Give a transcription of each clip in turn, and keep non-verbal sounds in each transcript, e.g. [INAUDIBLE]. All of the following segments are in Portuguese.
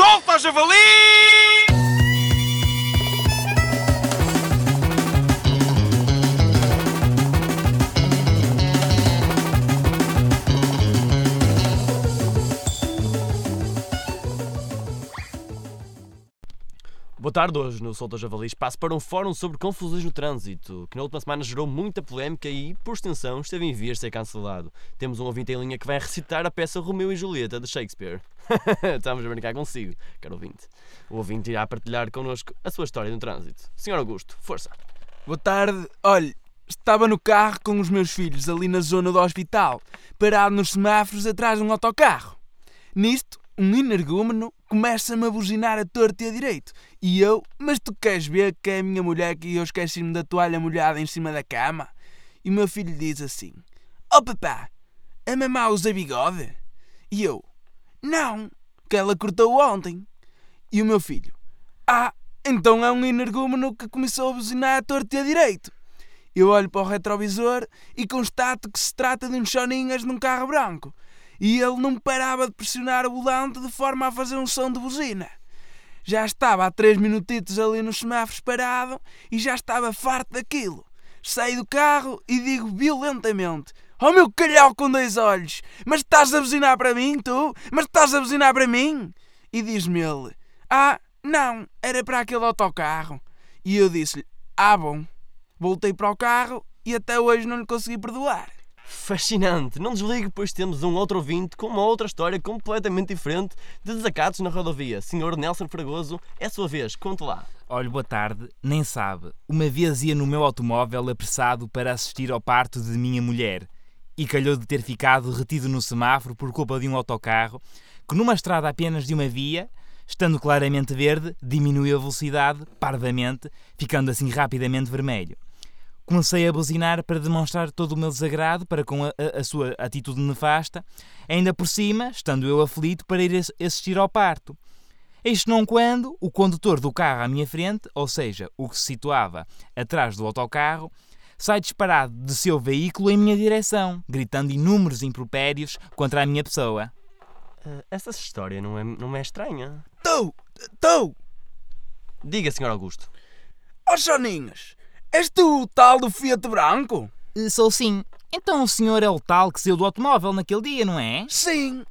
Solta, javali! Boa tarde, hoje no Solta Javalis passo para um fórum sobre confusões no trânsito, que na última semana gerou muita polémica e, por extensão, esteve em vias de ser cancelado. Temos um ouvinte em linha que vai recitar a peça Romeu e Julieta de Shakespeare. [LAUGHS] Estamos a brincar consigo, caro ouvinte. O ouvinte irá partilhar connosco a sua história no trânsito. Senhor Augusto, força. Boa tarde. Olhe, estava no carro com os meus filhos ali na zona do hospital, parado nos semáforos atrás de um autocarro. Nisto, um energúmeno começa-me a buzinar a torto e a direito. E eu, mas tu queres ver que é a minha mulher que eu esqueci-me da toalha molhada em cima da cama? E o meu filho diz assim: Oh papá, a mamá usa bigode? E eu: Não, que ela cortou ontem. E o meu filho: Ah, então é um energúmeno que começou a buzinar a torto e a direito. Eu olho para o retrovisor e constato que se trata de uns choninhas num carro branco. E ele não parava de pressionar o volante de forma a fazer um som de buzina. Já estava há três minutitos ali nos semáforos parado e já estava farto daquilo. Saio do carro e digo violentamente: Oh meu calhau com dois olhos, mas estás a buzinar para mim, tu? Mas estás a buzinar para mim? E diz-me ele: Ah, não, era para aquele autocarro. E eu disse-lhe: Ah, bom. Voltei para o carro e até hoje não lhe consegui perdoar. Fascinante! Não desligue, pois temos um outro ouvinte com uma outra história completamente diferente de desacatos na rodovia. Senhor Nelson Fragoso, é sua vez, conte lá. Olha, boa tarde, nem sabe. Uma vez ia no meu automóvel apressado para assistir ao parto de minha mulher e calhou de ter ficado retido no semáforo por culpa de um autocarro que, numa estrada apenas de uma via, estando claramente verde, diminuiu a velocidade, pardamente, ficando assim rapidamente vermelho. Comecei a buzinar para demonstrar todo o meu desagrado para com a, a, a, sua atitude nefasta, ainda por cima, estando eu aflito para ir assistir ao parto. Eis não quando o condutor do carro à minha frente, ou seja, o que se situava atrás do autocarro, sai disparado de seu veículo em minha direção, gritando inúmeros impropérios contra a minha pessoa. Uh, essa história não é, não é estranha. Tu! Tu! Diga, Sr. Augusto. Ó oh, Soninhas! És tu o tal do Fiat branco? Sou sim. Então o senhor é o tal que saiu do automóvel naquele dia, não é? Sim.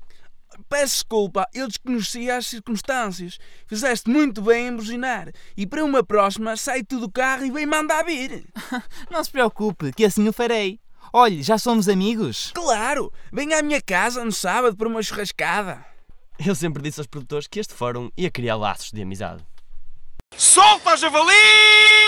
Peço desculpa, eu desconhecia as circunstâncias. Fizeste muito bem em buzinar. E para uma próxima, sai tu do carro e vem mandar vir. [LAUGHS] não se preocupe, que assim o farei. Olhe, já somos amigos? Claro! Vem à minha casa no sábado para uma churrascada. Eu sempre disse aos produtores que este fórum ia criar laços de amizade. Solta, javali!